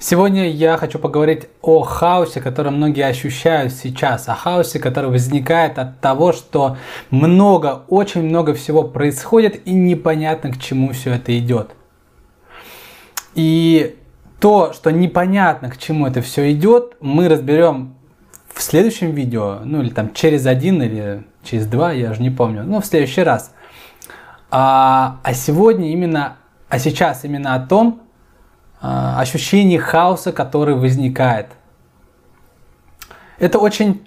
Сегодня я хочу поговорить о хаосе, который многие ощущают сейчас, о хаосе, который возникает от того, что много, очень много всего происходит и непонятно к чему все это идет. И то, что непонятно к чему это все идет, мы разберем в следующем видео, ну или там через один или через два, я уже не помню, но в следующий раз. А, а сегодня именно, а сейчас именно о том, ощущение хаоса, который возникает. Это очень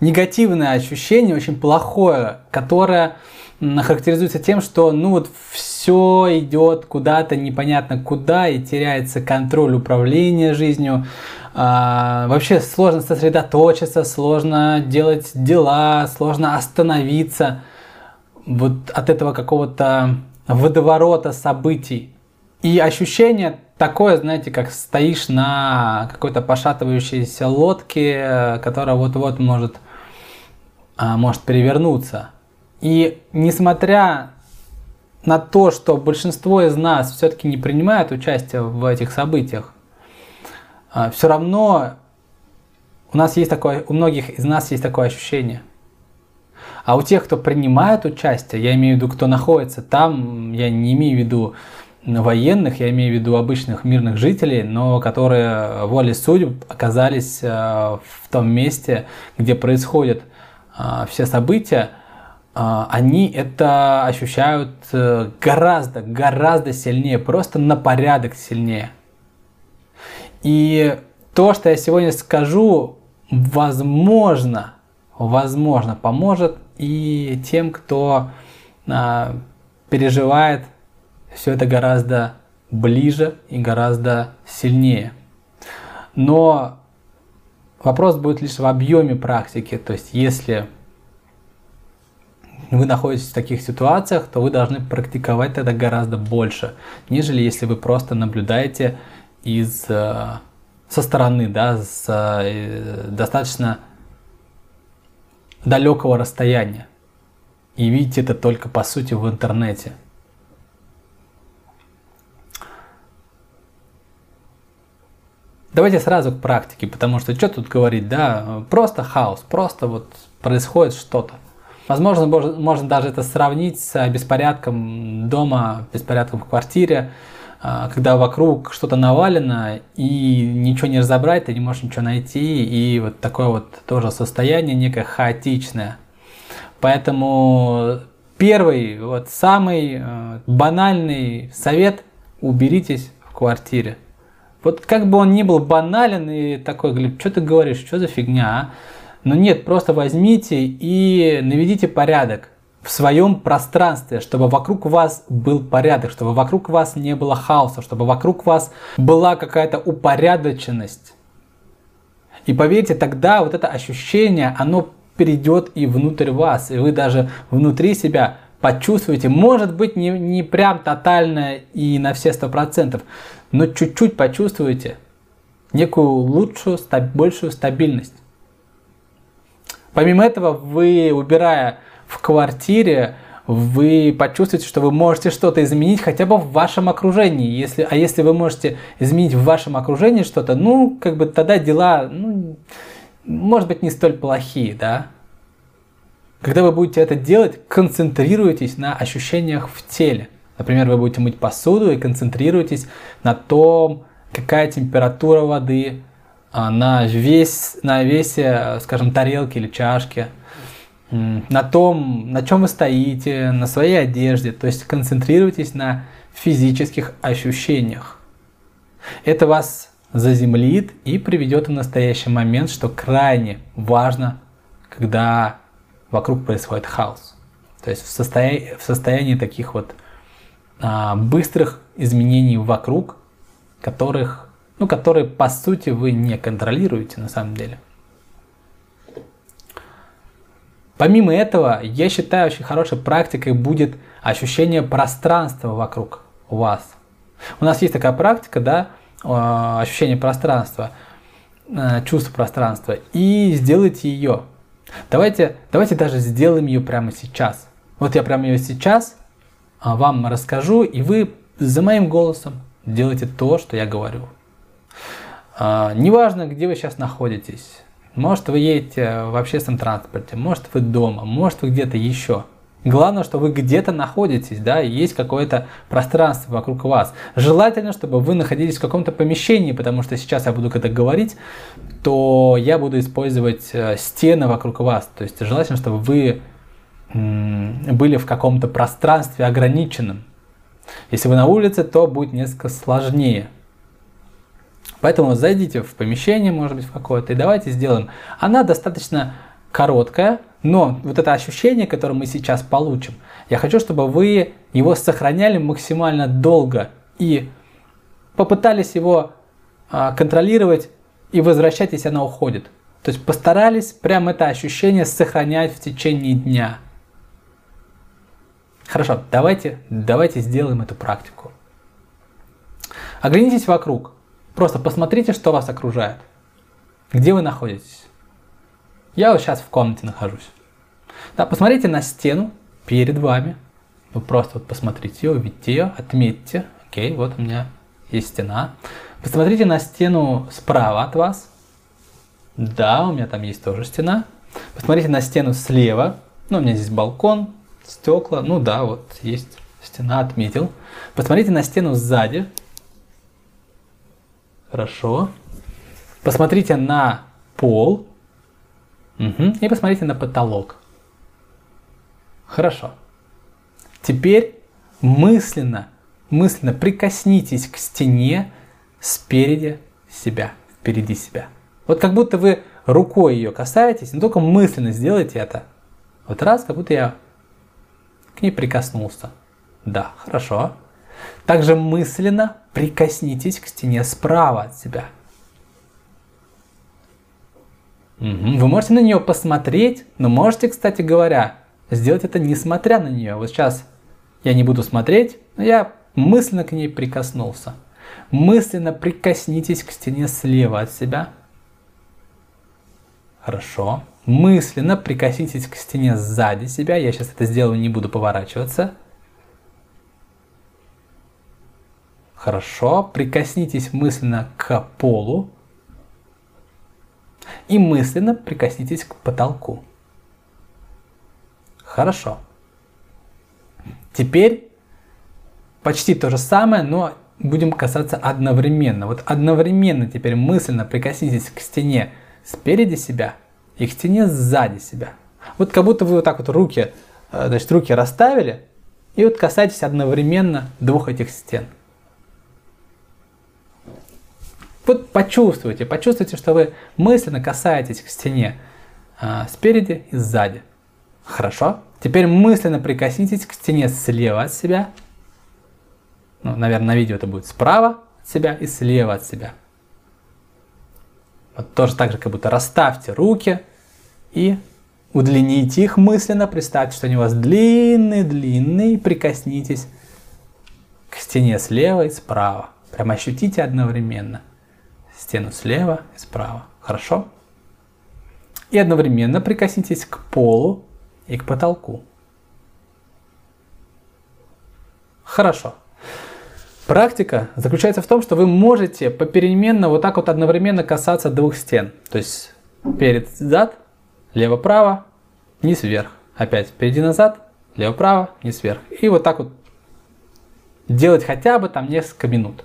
негативное ощущение, очень плохое, которое характеризуется тем, что ну вот все идет куда-то непонятно куда и теряется контроль управления жизнью. А, вообще сложно сосредоточиться, сложно делать дела, сложно остановиться вот от этого какого-то водоворота событий. И ощущение такое, знаете, как стоишь на какой-то пошатывающейся лодке, которая вот-вот может, а, может перевернуться. И несмотря на то, что большинство из нас все-таки не принимает участие в этих событиях, а, все равно у нас есть такое, у многих из нас есть такое ощущение. А у тех, кто принимает участие, я имею в виду, кто находится там, я не имею в виду военных, я имею в виду обычных мирных жителей, но которые волей судеб оказались э, в том месте, где происходят э, все события, э, они это ощущают гораздо, гораздо сильнее, просто на порядок сильнее. И то, что я сегодня скажу, возможно, возможно, поможет и тем, кто переживает все это гораздо ближе и гораздо сильнее. Но вопрос будет лишь в объеме практики. То есть если вы находитесь в таких ситуациях, то вы должны практиковать это гораздо больше, нежели если вы просто наблюдаете из, э, со стороны, да, с э, достаточно далекого расстояния. И видите это только по сути в интернете. Давайте сразу к практике, потому что что тут говорить, да, просто хаос, просто вот происходит что-то. Возможно, можно даже это сравнить с беспорядком дома, беспорядком в квартире, а, когда вокруг что-то навалено и ничего не разобрать, ты не можешь ничего найти, и вот такое вот тоже состояние некое хаотичное. Поэтому первый, вот самый э, банальный совет – уберитесь в квартире. Вот как бы он ни был банален и такой, Глеб, что ты говоришь, что за фигня, а? Но нет, просто возьмите и наведите порядок в своем пространстве, чтобы вокруг вас был порядок, чтобы вокруг вас не было хаоса, чтобы вокруг вас была какая-то упорядоченность. И поверьте, тогда вот это ощущение, оно перейдет и внутрь вас, и вы даже внутри себя почувствуете, может быть, не, не прям тотально и на все сто процентов, но чуть-чуть почувствуете некую лучшую, большую стабильность. Помимо этого, вы, убирая в квартире, вы почувствуете, что вы можете что-то изменить хотя бы в вашем окружении. Если, а если вы можете изменить в вашем окружении что-то, ну, как бы тогда дела, ну, может быть, не столь плохие, да. Когда вы будете это делать, концентрируйтесь на ощущениях в теле. Например, вы будете мыть посуду и концентрируйтесь на том, какая температура воды а, на, весь, на весе, скажем, тарелки или чашки, на том, на чем вы стоите, на своей одежде. То есть концентрируйтесь на физических ощущениях. Это вас заземлит и приведет в настоящий момент, что крайне важно, когда вокруг происходит хаос. То есть в состоянии, в состоянии таких вот а, быстрых изменений вокруг, которых, ну, которые по сути вы не контролируете на самом деле. Помимо этого, я считаю, очень хорошей практикой будет ощущение пространства вокруг вас. У нас есть такая практика, да, а, ощущение пространства, э, чувство пространства, и сделайте ее. Давайте, давайте даже сделаем ее прямо сейчас. Вот я прямо ее сейчас а, вам расскажу, и вы за моим голосом делайте то, что я говорю. А, неважно, где вы сейчас находитесь. Может, вы едете в общественном транспорте, может, вы дома, может, вы где-то еще. Главное, что вы где-то находитесь, да, и есть какое-то пространство вокруг вас. Желательно, чтобы вы находились в каком-то помещении, потому что сейчас я буду когда говорить, то я буду использовать э, стены вокруг вас. То есть желательно, чтобы вы были в каком-то пространстве ограниченном. Если вы на улице, то будет несколько сложнее. Поэтому зайдите в помещение, может быть, в какое-то, и давайте сделаем. Она достаточно короткая, но вот это ощущение, которое мы сейчас получим, я хочу, чтобы вы его сохраняли максимально долго и попытались его а, контролировать и возвращать, если она уходит. То есть постарались прям это ощущение сохранять в течение дня. Хорошо, давайте, давайте сделаем эту практику. Оглянитесь вокруг. Просто посмотрите, что вас окружает. Где вы находитесь? Я вот сейчас в комнате нахожусь. Да, посмотрите на стену перед вами. Вы просто вот посмотрите ее, увидите ее, отметьте. Окей, вот у меня есть стена. Посмотрите на стену справа от вас. Да, у меня там есть тоже стена. Посмотрите на стену слева. Ну, у меня здесь балкон, стекла. Ну да, вот есть стена, отметил. Посмотрите на стену сзади. Хорошо. Посмотрите на пол. Угу. И посмотрите на потолок. Хорошо. Теперь мысленно, мысленно прикоснитесь к стене спереди себя, впереди себя. Вот как будто вы рукой ее касаетесь, но только мысленно сделайте это. Вот раз, как будто я к ней прикоснулся. Да, хорошо. Также мысленно прикоснитесь к стене справа от себя. Вы можете на нее посмотреть, но можете, кстати говоря, сделать это несмотря на нее. Вот сейчас я не буду смотреть, но я мысленно к ней прикоснулся. Мысленно прикоснитесь к стене слева от себя. Хорошо. Мысленно прикоснитесь к стене сзади себя. Я сейчас это сделаю, не буду поворачиваться. Хорошо. Прикоснитесь мысленно к полу. И мысленно прикоснитесь к потолку. Хорошо. Теперь почти то же самое, но будем касаться одновременно. Вот одновременно теперь мысленно прикоснитесь к стене спереди себя и к стене сзади себя. Вот как будто вы вот так вот руки, э, значит, руки расставили и вот касаетесь одновременно двух этих стен. Вот почувствуйте, почувствуйте, что вы мысленно касаетесь к стене а, спереди и сзади. Хорошо. Теперь мысленно прикоснитесь к стене слева от себя. Ну, наверное, на видео это будет справа от себя и слева от себя. Вот тоже так же, как будто расставьте руки и удлините их мысленно. Представьте, что они у вас длинные-длинные. Прикоснитесь к стене слева и справа. Прям ощутите одновременно стену слева и справа. Хорошо? И одновременно прикоснитесь к полу и к потолку. Хорошо. Практика заключается в том, что вы можете попеременно вот так вот одновременно касаться двух стен. То есть перед зад, лево-право, низ-вверх. Опять впереди-назад, лево-право, низ-вверх. И вот так вот делать хотя бы там несколько минут.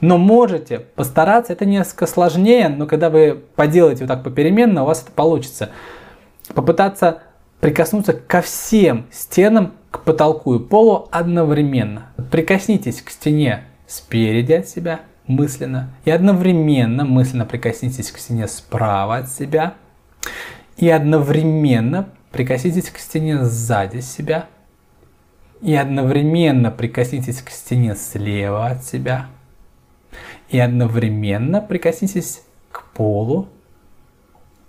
Но можете постараться, это несколько сложнее, но когда вы поделаете вот так попеременно, у вас это получится. Попытаться прикоснуться ко всем стенам, к потолку и полу одновременно. Прикоснитесь к стене спереди от себя мысленно и одновременно мысленно прикоснитесь к стене справа от себя и одновременно прикоснитесь к стене сзади себя и одновременно прикоснитесь к стене слева от себя и одновременно прикоснитесь к полу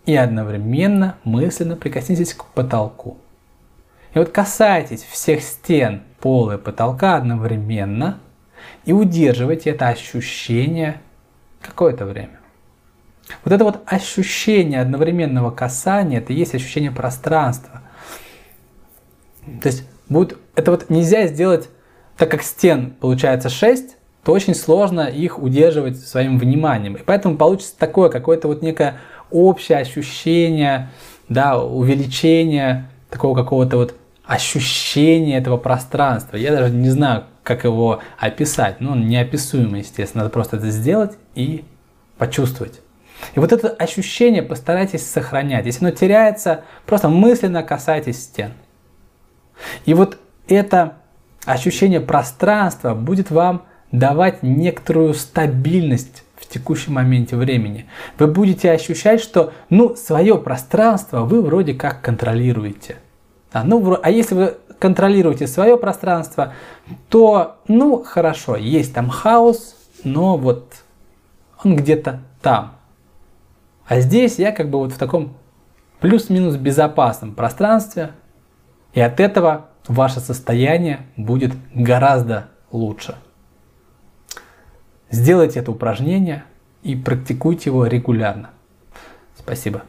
и одновременно мысленно прикоснитесь к потолку. И вот касайтесь всех стен, пола и потолка одновременно и удерживайте это ощущение какое-то время. Вот это вот ощущение одновременного касания, это и есть ощущение пространства. То есть будет, это вот нельзя сделать, так как стен получается 6, то очень сложно их удерживать своим вниманием. И поэтому получится такое какое-то вот некое общее ощущение, да, увеличение такого какого-то вот ощущения этого пространства. Я даже не знаю, как его описать. Ну, он неописуемый, естественно. Надо просто это сделать и почувствовать. И вот это ощущение постарайтесь сохранять. Если оно теряется, просто мысленно касайтесь стен. И вот это ощущение пространства будет вам давать некоторую стабильность в текущем моменте времени. Вы будете ощущать, что ну, свое пространство вы вроде как контролируете. А, ну, а если вы контролируете свое пространство, то, ну, хорошо, есть там хаос, но вот он где-то там. А здесь я как бы вот в таком плюс-минус безопасном пространстве, и от этого ваше состояние будет гораздо лучше. Сделайте это упражнение и практикуйте его регулярно. Спасибо.